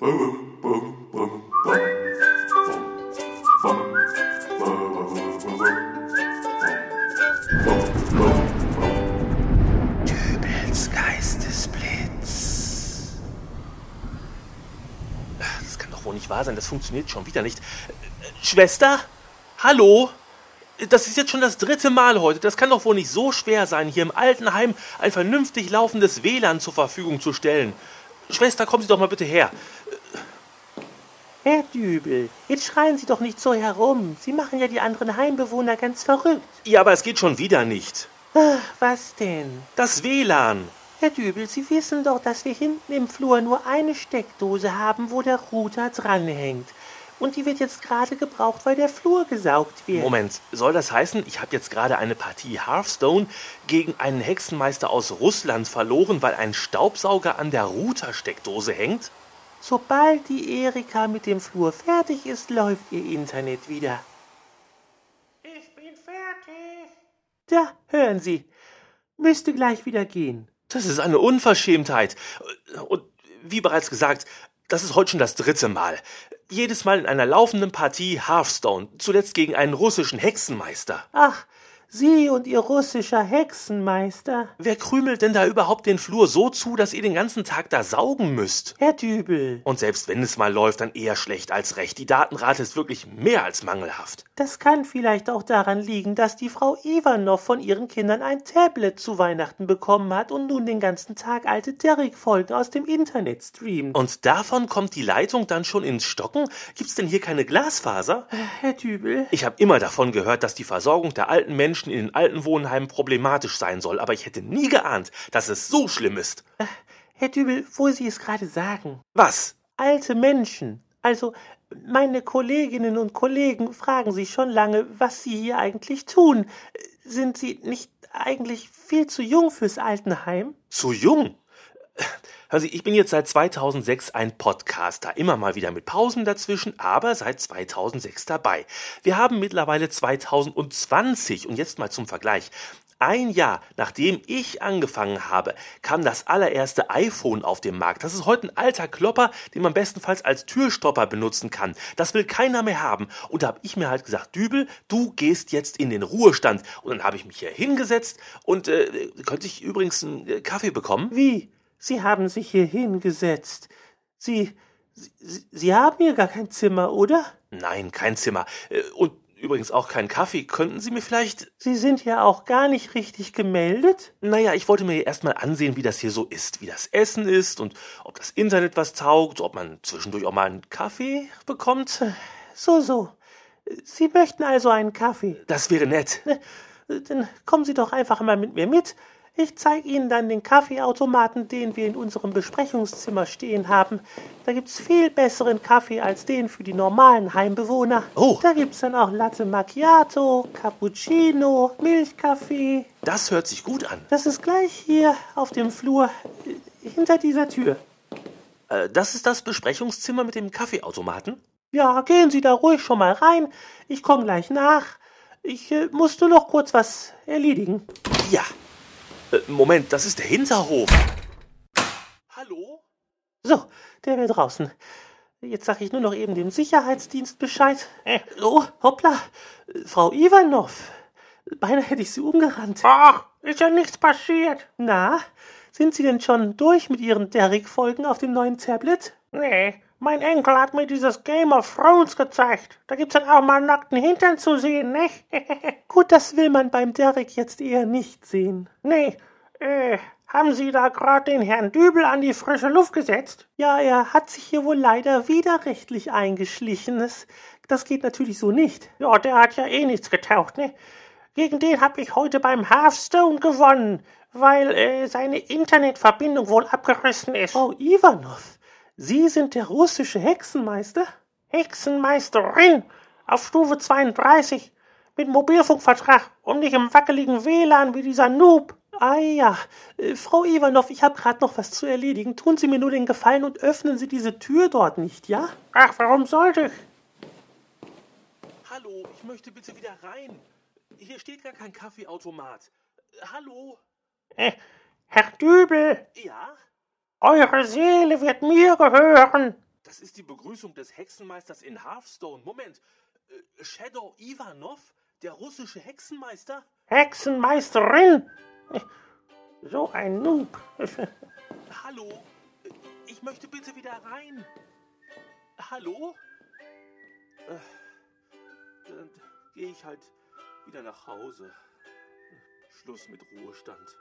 Dübels Geistesblitz. Das kann doch wohl nicht wahr sein, das funktioniert schon wieder nicht. Schwester? Hallo? Das ist jetzt schon das dritte Mal heute. Das kann doch wohl nicht so schwer sein, hier im Altenheim ein vernünftig laufendes WLAN zur Verfügung zu stellen. Schwester, kommen Sie doch mal bitte her. Herr Dübel, jetzt schreien Sie doch nicht so herum. Sie machen ja die anderen Heimbewohner ganz verrückt. Ja, aber es geht schon wieder nicht. Ach, was denn? Das WLAN. Herr Dübel, Sie wissen doch, dass wir hinten im Flur nur eine Steckdose haben, wo der Router dranhängt. Und die wird jetzt gerade gebraucht, weil der Flur gesaugt wird. Moment, soll das heißen, ich habe jetzt gerade eine Partie Hearthstone gegen einen Hexenmeister aus Russland verloren, weil ein Staubsauger an der Routersteckdose hängt? Sobald die Erika mit dem Flur fertig ist, läuft ihr Internet wieder. Ich bin fertig. Da, hören Sie. Müsste gleich wieder gehen. Das ist eine Unverschämtheit. Und wie bereits gesagt, das ist heute schon das dritte Mal. Jedes Mal in einer laufenden Partie Hearthstone, zuletzt gegen einen russischen Hexenmeister. Ach, Sie und Ihr russischer Hexenmeister. Wer krümelt denn da überhaupt den Flur so zu, dass ihr den ganzen Tag da saugen müsst? Herr Dübel, Und selbst wenn es mal läuft, dann eher schlecht als recht. Die Datenrate ist wirklich mehr als mangelhaft. das kann vielleicht auch daran liegen, dass die Frau Ivanov von ihren Kindern ein Tablet zu Weihnachten bekommen hat und nun den ganzen Tag alte Derrick-Folgen aus dem Internet streamt. Und davon kommt die Leitung dann schon ins Stocken? Gibt's denn hier keine Glasfaser? Herr Dübel, Ich habe immer davon gehört, dass die Versorgung der alten Menschen in den alten Wohnheimen problematisch sein soll, aber ich hätte nie geahnt, dass es so schlimm ist. Herr Dübel, wo Sie es gerade sagen. Was? Alte Menschen. Also, meine Kolleginnen und Kollegen fragen sich schon lange, was Sie hier eigentlich tun. Sind Sie nicht eigentlich viel zu jung fürs Altenheim? Zu jung? Hören Sie, ich bin jetzt seit 2006 ein Podcaster, immer mal wieder mit Pausen dazwischen, aber seit 2006 dabei. Wir haben mittlerweile 2020 und jetzt mal zum Vergleich. Ein Jahr nachdem ich angefangen habe, kam das allererste iPhone auf den Markt. Das ist heute ein alter Klopper, den man bestenfalls als Türstopper benutzen kann. Das will keiner mehr haben. Und da habe ich mir halt gesagt, Dübel, du gehst jetzt in den Ruhestand. Und dann habe ich mich hier hingesetzt und äh, könnte ich übrigens einen äh, Kaffee bekommen? Wie? Sie haben sich hier hingesetzt. Sie, Sie, Sie haben hier gar kein Zimmer, oder? Nein, kein Zimmer. Äh, Und übrigens auch kein Kaffee. Könnten Sie mir vielleicht. Sie sind ja auch gar nicht richtig gemeldet. Naja, ich wollte mir erstmal ansehen, wie das hier so ist, wie das Essen ist und ob das Internet was taugt, ob man zwischendurch auch mal einen Kaffee bekommt. So, so. Sie möchten also einen Kaffee. Das wäre nett. Dann kommen Sie doch einfach mal mit mir mit. Ich zeige Ihnen dann den Kaffeeautomaten, den wir in unserem Besprechungszimmer stehen haben. Da gibt's viel besseren Kaffee als den für die normalen Heimbewohner. Oh. Da gibt's dann auch Latte Macchiato, Cappuccino, Milchkaffee. Das hört sich gut an. Das ist gleich hier auf dem Flur äh, hinter dieser Tür. Äh, Das ist das Besprechungszimmer mit dem Kaffeeautomaten? Ja, gehen Sie da ruhig schon mal rein. Ich komme gleich nach. Ich äh, muss nur noch kurz was erledigen. Ja. Äh, Moment, das ist der Hinterhof. Hallo? So, der wäre draußen. Jetzt sag ich nur noch eben dem Sicherheitsdienst Bescheid. Oh, hoppla. Frau Ivanov. Beinahe hätte ich Sie umgerannt. Ach, ist ja nichts passiert. Na, sind Sie denn schon durch mit Ihren Derrick-Folgen auf dem neuen Tablet? Nee, mein Enkel hat mir dieses Game of Thrones gezeigt. Da gibt's dann auch mal nackten Hintern zu sehen, nicht? Gut, das will man beim Derrick jetzt eher nicht sehen. nee, äh, haben Sie da gerade den Herrn Dübel an die frische Luft gesetzt? Ja, er hat sich hier wohl leider widerrechtlich eingeschlichen. Das, das geht natürlich so nicht. Ja, der hat ja eh nichts getaucht, ne? Gegen den hab ich heute beim Hearthstone gewonnen, weil äh, seine Internetverbindung wohl abgerissen ist. Frau Ivanov, Sie sind der russische Hexenmeister? Hexenmeisterin auf Stufe 32 mit Mobilfunkvertrag und nicht im wackeligen WLAN wie dieser Noob. Ah ja, äh, Frau Ivanov, ich habe gerade noch was zu erledigen. Tun Sie mir nur den Gefallen und öffnen Sie diese Tür dort nicht, ja? Ach, warum sollte ich? Hallo, ich möchte bitte wieder rein. Hier steht gar kein Kaffeeautomat. Hallo? Äh, Herr Dübel, Ja? Eure Seele wird mir gehören. Das ist die Begrüßung des Hexenmeisters in Hearthstone. Moment. Äh, Shadow Ivanov? Der russische Hexenmeister? Hexenmeisterin? So ein Noob. Hallo? Ich möchte bitte wieder rein. Hallo? Äh, dann gehe ich halt wieder nach Hause. Schluss mit Ruhestand.